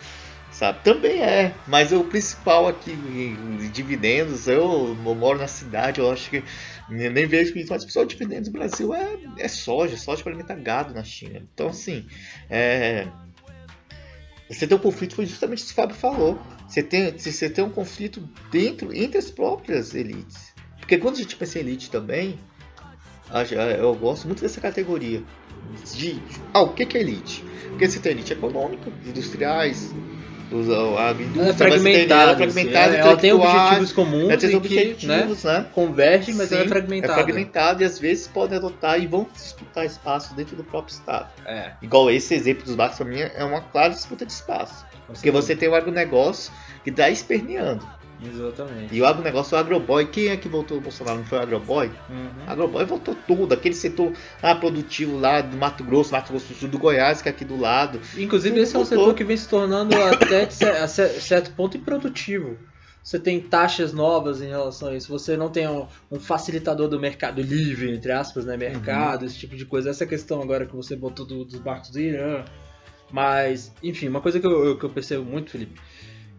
Sabe? Também é, mas o principal aqui em dividendos, eu, moro na cidade, eu acho que nem vejo isso, mas o pessoal dividendos do Brasil é, é soja, soja para alimentar gado na China. Então, assim, é, você tem um conflito, foi justamente isso que o Fábio falou. Você tem, você tem um conflito dentro, entre as próprias elites. Porque quando a gente pensa em elite também, eu gosto muito dessa categoria. De, ah, o que é elite? Porque você tem elite econômica, industriais, a indústria é fragmentada, ela, é fragmentada assim, ela tem objetivos comuns ela tem objetivos, né, né? convergem, mas Sim, ela é fragmentada. É fragmentada e às vezes podem adotar e vão disputar espaço dentro do próprio Estado. É. Igual esse exemplo dos barcos, para mim, é uma clara disputa de espaço. Porque você tem o agronegócio que está esperneando. Exatamente. E o agronegócio, o agroboy, quem é que votou o Bolsonaro? Não foi o agroboy? Uhum. Agroboy votou tudo, aquele setor ah, produtivo lá do Mato Grosso, Mato Grosso do Sul, do Goiás, que é aqui do lado. Inclusive, esse votou. é um setor que vem se tornando até a certo ponto improdutivo. Você tem taxas novas em relação a isso. Você não tem um, um facilitador do mercado livre, entre aspas, né? Mercado, uhum. esse tipo de coisa. Essa questão agora que você botou do, dos barcos do Irã. Mas, enfim, uma coisa que eu, que eu percebo muito, Felipe,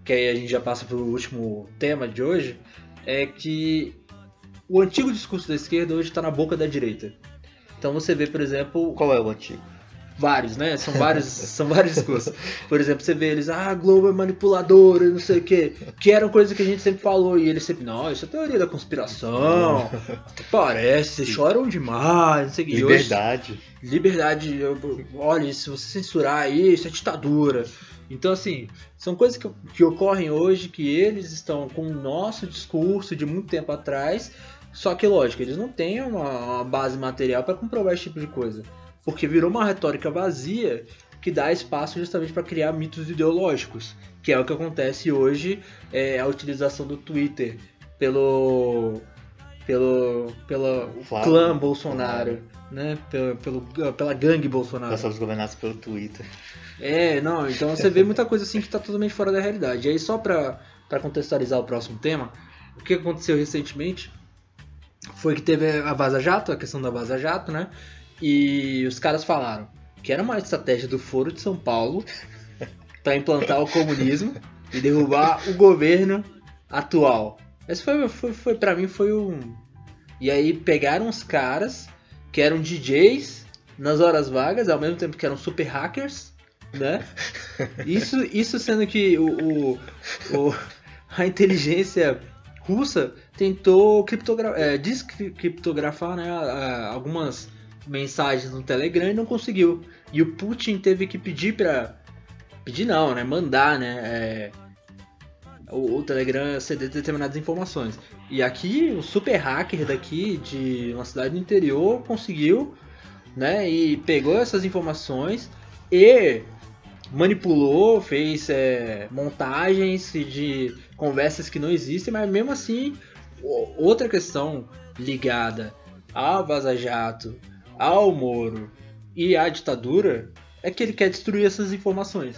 que aí a gente já passa para o último tema de hoje, é que o antigo discurso da esquerda hoje está na boca da direita. Então você vê, por exemplo. Qual é o antigo? Vários, né? São vários, [LAUGHS] são vários discursos. Por exemplo, você vê eles, ah, a Globo é manipuladora, não sei o quê. Que eram coisas que a gente sempre falou. E eles sempre, não, isso é teoria da conspiração. Até [LAUGHS] parece, vocês choram demais, não sei o quê. Liberdade. Hoje, liberdade, olha, se você censurar isso, é ditadura. Então, assim, são coisas que, que ocorrem hoje que eles estão com o nosso discurso de muito tempo atrás, só que, lógico, eles não têm uma, uma base material para comprovar esse tipo de coisa. Porque virou uma retórica vazia que dá espaço justamente para criar mitos ideológicos, que é o que acontece hoje, é a utilização do Twitter pelo pelo pelo clã Bolsonaro, né? Pelo, pelo, pela gangue Bolsonaro. Nós somos governados pelo Twitter. É, não, então você vê muita coisa assim que está totalmente fora da realidade. E aí, só para contextualizar o próximo tema, o que aconteceu recentemente foi que teve a Vaza Jato, a questão da Vaza Jato, né? E os caras falaram que era uma estratégia do Foro de São Paulo para implantar o comunismo e derrubar o governo atual. Esse foi, foi, foi para mim foi um. E aí pegaram os caras que eram DJs nas horas vagas, ao mesmo tempo que eram super hackers, né? Isso, isso sendo que o, o, o a inteligência russa tentou é, descriptografar né, algumas mensagens no Telegram e não conseguiu. E o Putin teve que pedir para pedir não, né, mandar, né, é, o, o, Telegram ceder determinadas informações. E aqui o super hacker daqui de uma cidade do interior conseguiu, né, e pegou essas informações e manipulou, fez é, montagens de conversas que não existem, mas mesmo assim, outra questão ligada ao Vaza Jato, ao Moro e à ditadura é que ele quer destruir essas informações.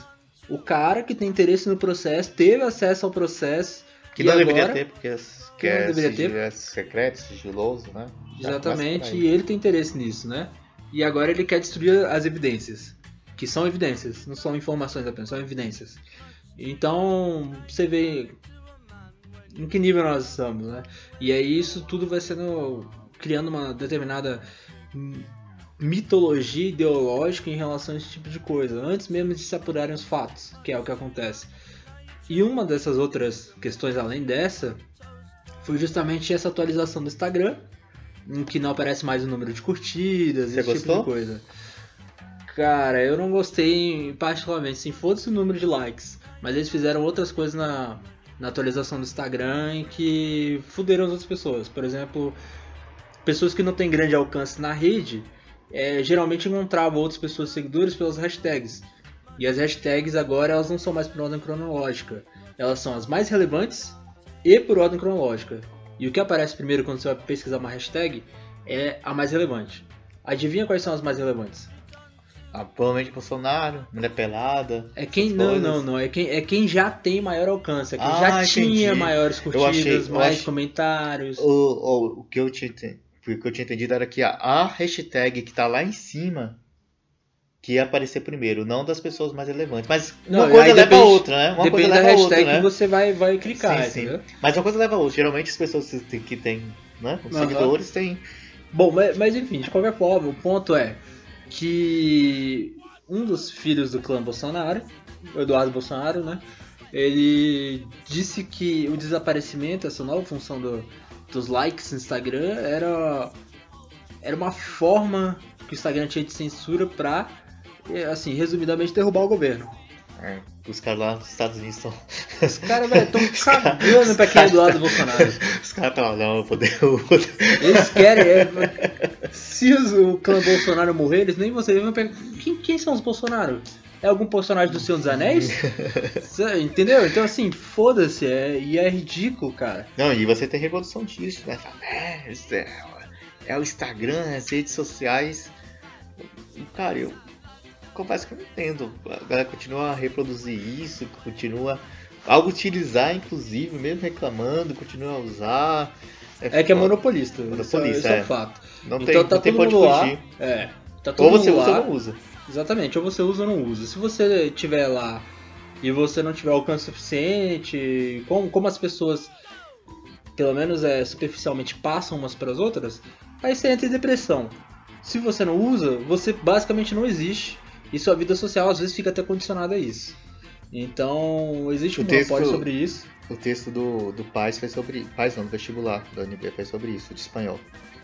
O cara que tem interesse no processo teve acesso ao processo. Que não agora, deveria ter, porque que não deveria ter. é secreto, sigiloso, né? Exatamente, e ele tem interesse nisso, né? E agora ele quer destruir as evidências que são evidências, não são informações apenas, são evidências. Então, você vê em que nível nós estamos, né? E aí isso tudo vai sendo criando uma determinada mitologia ideológica em relação a esse tipo de coisa, antes mesmo de se apurarem os fatos, que é o que acontece. E uma dessas outras questões além dessa foi justamente essa atualização do Instagram, em que não aparece mais o número de curtidas, Você esse gostou? tipo de coisa. Cara, eu não gostei particularmente. Sim, foda-se o número de likes. Mas eles fizeram outras coisas na, na atualização do Instagram em que fuderam as outras pessoas. Por exemplo, pessoas que não têm grande alcance na rede é, geralmente encontravam outras pessoas seguidoras pelas hashtags. E as hashtags agora elas não são mais por ordem cronológica. Elas são as mais relevantes e por ordem cronológica. E o que aparece primeiro quando você vai pesquisar uma hashtag é a mais relevante. Adivinha quais são as mais relevantes? Ah, provavelmente Bolsonaro, mulher pelada. É quem não, não, não. É quem, é quem já tem maior alcance, é quem Ah, já entendi. tinha maiores curtidas, achei- mais achei- comentários. O, o, o que eu tinha, o que eu tinha entendido era que a, hashtag que tá lá em cima que ia aparecer primeiro, não das pessoas mais relevantes. Mas Não, uma coisa aí leva a outra, né? Uma Depende coisa da leva a outra, hashtag né? que você vai, vai clicar, Sim, sim. Mas uma coisa leva a outra. Geralmente as pessoas que têm- né? Os Aham. seguidores têm. Bom, mas, mas enfim, de qualquer forma, o ponto é que um dos filhos do clã Bolsonaro, Eduardo Bolsonaro, né? Ele disse que o desaparecimento, essa nova função do- dos likes no Instagram, era, era uma forma que o Instagram tinha de censura pra, assim, resumidamente, derrubar o governo. É, os caras lá nos Estados Unidos estão. Os caras, velho, tão cagando pra quem é Eduardo Bolsonaro. Os caras estão lá, não, eu vou Eles querem. é, se os- o clã Bolsonaro morrer, eles nem vocês vão pegar. Quem, quem são os Bolsonaro? É algum personagem do Senhor dos Anéis? [LAUGHS] Entendeu? Então assim, foda-se, é, e é ridículo, cara. Não, e você tem reprodução disso, né? É, é, é o Instagram, as redes sociais. Cara, eu confesso que eu não entendo. A galera continua a reproduzir isso, continua a utilizar, inclusive, mesmo reclamando, continua a usar. É que é monopolista. Monopolista, isso, isso é é. um fato. Não então tem, tá não tem todo mundo lá. fugir. É. Tá todo Ou você mundo usa lá. ou não usa. Exatamente, ou você usa ou não usa. Se você tiver lá e você não tiver alcance suficiente, como, como as pessoas, pelo menos é, superficialmente, passam umas para as outras, aí você entra em depressão. Se você não usa, você basicamente não existe e sua vida social às vezes fica até condicionada a isso. Então, existe O um texto- monopólio sobre isso. O texto do, do Paz foi sobre. Paz não, do vestibular da UNB foi sobre isso, de espanhol.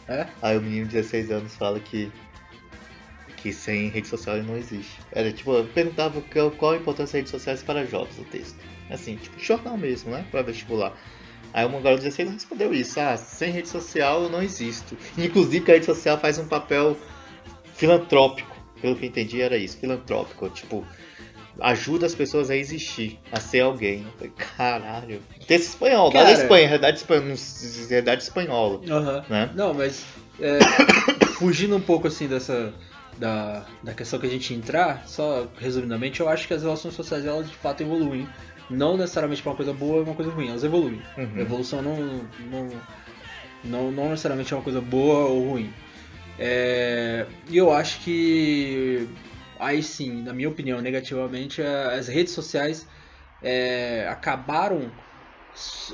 É? Aí o menino de 16 anos fala que. Que sem rede social não existe. Era tipo, eu perguntava qual, qual a importância das redes sociais para jovens, o texto. Assim, tipo, jornal mesmo, né? Para vestibular. Aí uma garota de 16 anos respondeu isso, ah, sem rede social eu não existo. Inclusive que a rede social faz um papel filantrópico. Pelo que eu entendi era isso, filantrópico, tipo, ajuda as pessoas a existir, a ser alguém. Eu falei, caralho. Texto espanhol, lá da Cara. Espanha, realidade espanhola, realidade espanhola, Aham. né? Não, mas é, [COUGHS] fugindo um pouco assim dessa da, da questão que a gente entrar, só resumidamente, eu acho que as relações sociais elas de fato evoluem, não necessariamente para uma coisa boa ou uma coisa ruim, elas evoluem. Uhum. A evolução não, não, não, não necessariamente é uma coisa boa ou ruim. É, E eu acho que aí sim, na minha opinião, negativamente, as redes sociais é, acabaram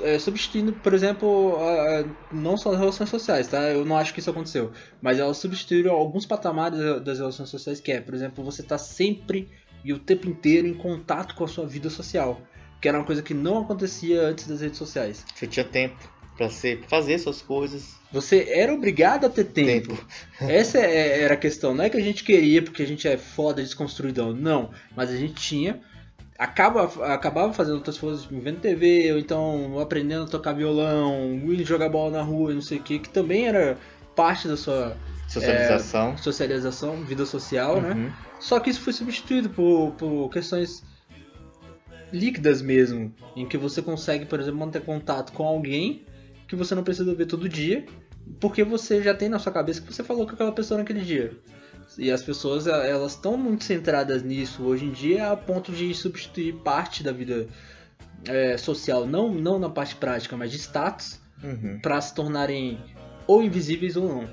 é, substituindo, por exemplo, a- a- não só as relações sociais, tá? Eu não acho que isso aconteceu, mas elas substituíram alguns patamares da- das relações sociais, que é, por exemplo, você tá sempre e o tempo inteiro em contato com a sua vida social, que era uma coisa que não acontecia antes das redes sociais. Você tinha tempo ser, fazer suas coisas. Você era obrigado a ter tempo. Tempo. [LAUGHS] Essa é- era a questão. Não é que a gente queria porque a gente é foda, desconstruidão. Não. Mas a gente tinha. Acaba, acabava fazendo outras coisas, tipo, vendo TV, ou então aprendendo a tocar violão, indo jogar bola na rua, não sei o que, que também era parte da sua Socialização. socialização, vida social, né? Uhum. Só que isso foi substituído por, por questões líquidas mesmo, em que você consegue, por exemplo, manter contato com alguém que você não precisa ver todo dia, porque você já tem na sua cabeça que você falou com aquela pessoa naquele dia. E as pessoas, elas estão muito centradas nisso hoje em dia, a ponto de substituir parte da vida é, social, não, não na parte prática, mas de status, Uhum. para se tornarem ou invisíveis ou não.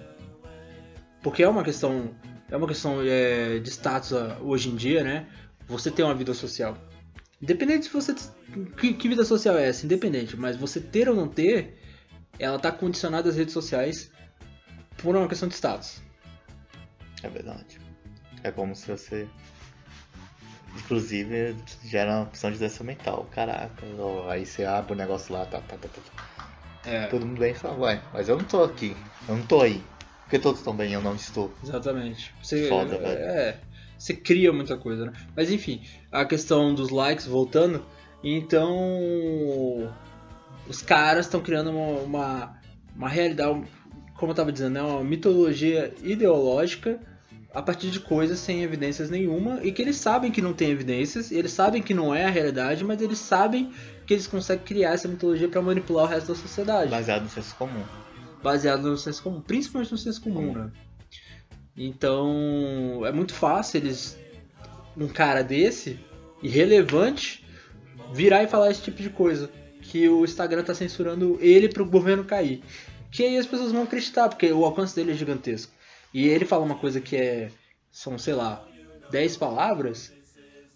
Porque é uma questão, é uma questão é, de status ah, hoje em dia, né? Você tem uma vida social. Independente se você que, que vida social é essa, independente, mas você ter ou não ter, ela tá condicionada às redes sociais por uma questão de status. É verdade. É como se você. Inclusive, gera uma opção de doença mental. Caraca, ó, aí você abre o negócio lá, tá, tá, tá, tá. É, Todo mundo bem e fala, ué, mas eu não tô aqui, eu não tô aí. Porque todos estão bem, eu não estou. exatamente. Você, Foda, velho. é, você cria muita coisa, né? Mas enfim, a questão dos likes, voltando, Então, os caras estão criando uma, uma, uma realidade, como eu tava dizendo, né, uma mitologia ideológica a partir de coisas sem evidências nenhuma e que eles sabem que não tem evidências, eles sabem que não é a realidade, mas eles sabem que eles conseguem criar essa mitologia para manipular o resto da sociedade. Baseado no senso comum. Baseado no senso comum, principalmente no senso comum, né? Então, é muito fácil eles um cara desse irrelevante virar e falar esse tipo de coisa, que o Instagram tá censurando ele pro governo cair. Que aí as pessoas vão acreditar, porque o alcance dele é gigantesco. E ele fala uma coisa que é. São, sei lá, 10 palavras.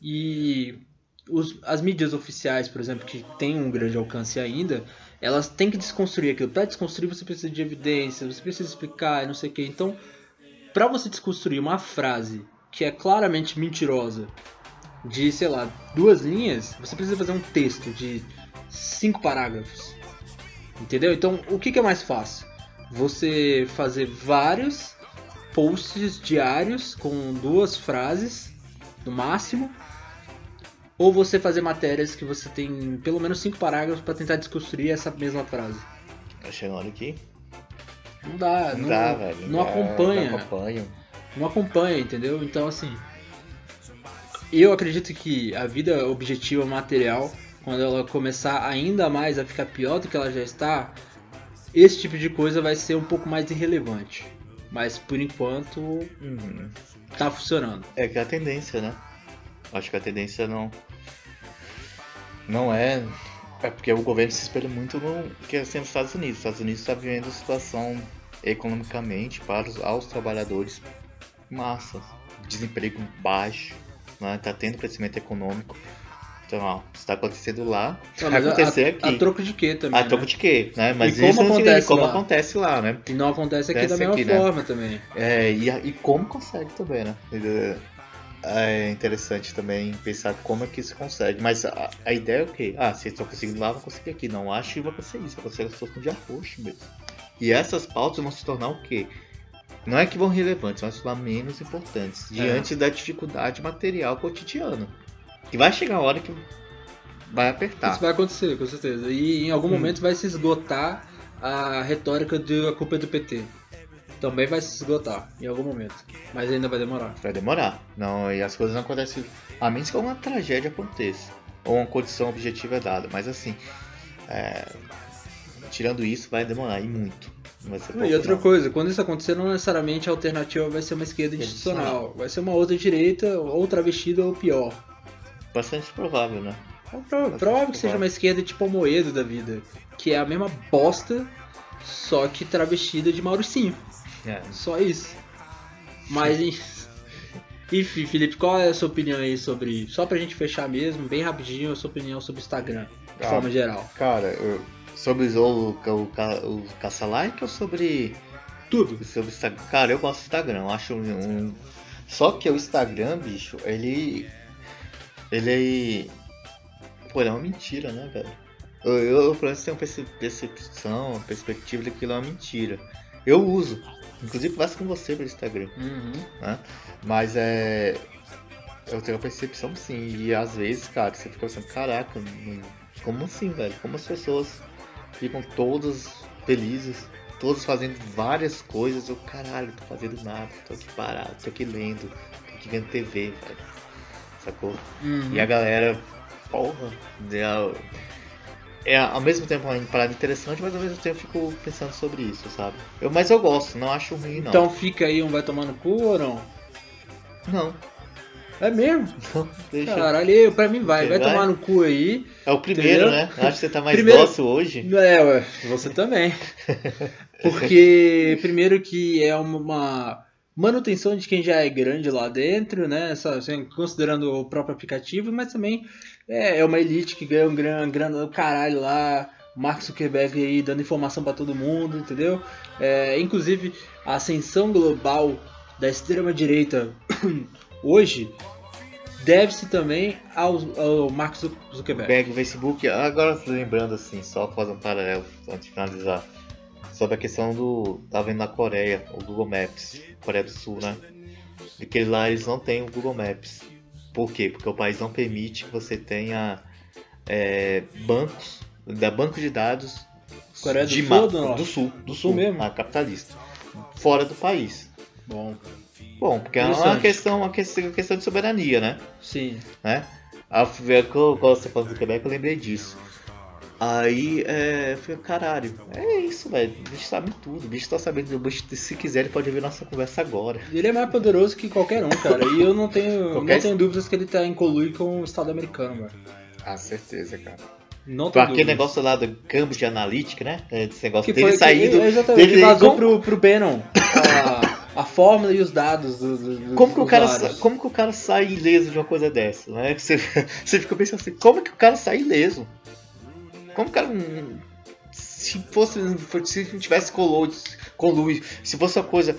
E os, as mídias oficiais, por exemplo, que tem um grande alcance ainda, elas têm que desconstruir aquilo. Para desconstruir, você precisa de evidência, você precisa explicar, não sei o que. Então, para você desconstruir uma frase que é claramente mentirosa, de, sei lá, duas linhas, você precisa fazer um texto de cinco parágrafos. Entendeu? Então, o que, que é mais fácil? Você fazer vários posts diários com duas frases no máximo, ou você fazer matérias que você tem pelo menos cinco parágrafos para tentar desconstruir essa mesma frase. Tá chegando aqui? Não dá, não, Não dá, velho. não dá, acompanha. Não acompanho. não acompanha, entendeu? Então assim, eu acredito que a vida objetiva material, quando ela começar ainda mais a ficar pior do que ela já está, esse tipo de coisa vai ser um pouco mais irrelevante. Mas por enquanto Uhum. tá funcionando. É que é a tendência, né? Acho que a tendência não. Não é. É porque o governo se espelha muito no que é sendo os Estados Unidos. Os Estados Unidos está vivendo situação economicamente para os aos trabalhadores massa. Desemprego baixo, né? Tá tendo crescimento econômico. Então, ó, isso tá acontecendo lá, Ah, vai mas acontecer a, aqui. A troco de quê também? A né? troco de quê, né? Mas E como isso não acontece como lá? acontece lá, né? E não acontece aqui da Acontece mesma aqui, né? forma também. É, e, e como consegue também, né? É interessante também pensar como é que isso consegue. Mas a, a ideia é o quê? Ah, se eles estão conseguindo lá, vão conseguir aqui. Não acho que vai acontecer isso. Vai acontecer as pessoas com dia roxo mesmo. E essas pautas vão se tornar o quê? Não é que vão relevantes, vão se tornar menos importantes. Diante da dificuldade material cotidiana. Que vai chegar a hora que vai apertar. Isso vai acontecer, com certeza. E em algum Hum. momento vai se esgotar a retórica de a culpa é do PT. Também vai se esgotar em algum momento. Mas ainda vai demorar. Vai demorar. Não, e as coisas não acontecem. A menos que alguma tragédia aconteça. Ou uma condição objetiva é dada. Mas assim. é, Tirando isso, vai demorar e muito. Não E outra não. coisa, quando isso acontecer, não necessariamente a alternativa vai ser uma esquerda institucional. Vai ser uma outra direita, ou travestida, ou pior. Bastante provável, né? É pró- provável que seja uma esquerda tipo o Moedo da vida. Que é a mesma bosta, só que travestida de Mauricinho. É. Só isso. Mas, en- [LAUGHS] enfim, Felipe, qual é a sua opinião aí sobre. Só pra gente fechar mesmo, bem rapidinho, a sua opinião sobre o Instagram, de Ah. forma geral. Cara, eu- sobre o, o, o, ca- o caça-like ou sobre. Tudo. Sobre Instagram? Cara, eu gosto do Instagram. Eu acho um- Só que o Instagram, bicho, ele. Ele. Pô, ele é uma mentira, né, velho? Eu, eu, eu pelo menos tenho perce- percepção, uma perspectiva de que ele é uma mentira. Eu uso. Inclusive faço com você pelo Instagram. Uhum. né? Mas é. Eu tenho a percepção sim, e às vezes, cara, você fica pensando, caraca, como assim, velho? Como as pessoas ficam todas felizes, todas fazendo várias coisas, eu caralho, tô fazendo nada, tô aqui parado, tô aqui lendo, tô aqui vendo TV, velho. Sacou? Uhum. E a galera, porra, é, é ao mesmo tempo uma parada interessante, mas ao mesmo tempo eu fico pensando sobre isso, sabe? Eu, mas eu gosto, não acho ruim não. Então fica aí um vai tomar no cu ou não? Não, É mesmo? [LAUGHS] não, deixa. Caralho, eu, pra mim vai. Vai Vai? tomar no cu aí. É o primeiro, Entendeu? né? Eu Acho que você tá mais Primeiro- dócil hoje. É, ué, você também. [LAUGHS] Porque, primeiro que é uma manutenção de quem já é grande lá dentro, né? Só, assim, considerando o próprio aplicativo, mas também é, é uma elite que ganha um grana, grana do caralho lá. Mark Zuckerberg aí dando informação pra todo mundo, entendeu? É, inclusive, a ascensão global da extrema-direita [CLEARS THROAT] hoje deve-se também ao, ao Mark Zu- Zuckerberg. Back, Facebook, agora lembrando assim, só fazer um paralelo antes de finalizar. Sobre a questão do. Tá vendo na Coreia, o Google Maps, Coreia do Sul, né? De que lá eles não têm o Google Maps. Por quê? Porque o país não permite que você tenha é, bancos, da banco de dados Coreia do de Sul do do sul, do Sul mesmo? ah, capitalista, fora do país. Bom, Bom, porque é uma questão, uma questão, uma questão de soberania, né? sim. né? A gosto de falar do Quebec, eu lembrei disso. Aí, é, eu falei, caralho, é isso, velho. O bicho sabe tudo. O bicho tá sabendo. O bicho, se quiser, ele pode ouvir nossa conversa agora. Ele é mais poderoso que qualquer um, cara. E eu não tenho, [LAUGHS] Qualquer- não tenho dúvidas que ele tá em colui com o Estado americano, mano. Ah, certeza, cara. Não Pra aquele negócio lá do Cambridge Analytica, né? É, Esse negócio Que dele foi saindo. que, exatamente, dele- vazou como- pro, pro Bannon a, a fórmula e os dados do, do, do- Como que, o dos cara, como que o cara sai ileso de uma coisa dessa, né? Que [LAUGHS] Você, você fica pensando assim, como que o cara sai ileso? Como o cara. hum, Se fosse. Se não tivesse colui, se fosse uma coisa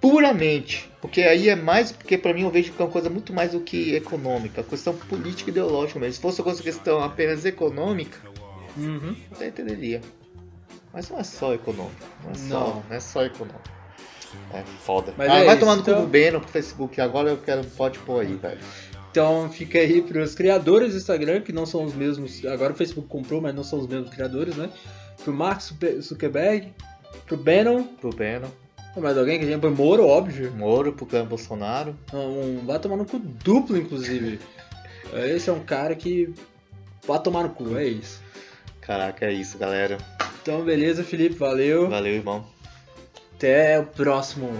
puramente. Porque aí é mais. Porque pra mim eu vejo que é uma coisa muito mais do que econômica, questão política e ideológica mesmo. Se fosse uma questão apenas econômica, Uhum. eu entenderia. Mas não é só econômico. Não é só, Não. não é só econômico. É foda. Mas ah, é vai isso, tomar no cu então- do Beno pro Facebook. Agora eu quero. Pode pôr aí, velho. Então fica aí pros criadores do Instagram, que não são os mesmos. Agora o Facebook comprou, mas não são os mesmos criadores, né? Pro Mark Zucke- Zuckerberg, pro Bannon, Pro Beno. mais alguém que a gente Moro, óbvio. Moro pro Clã Bolsonaro. Um, vai tomar no cu duplo, inclusive. [LAUGHS] Esse é um cara que vai tomar no cu, é isso. Caraca, é isso, galera. Então beleza, Felipe, valeu. Valeu, irmão. Até o próximo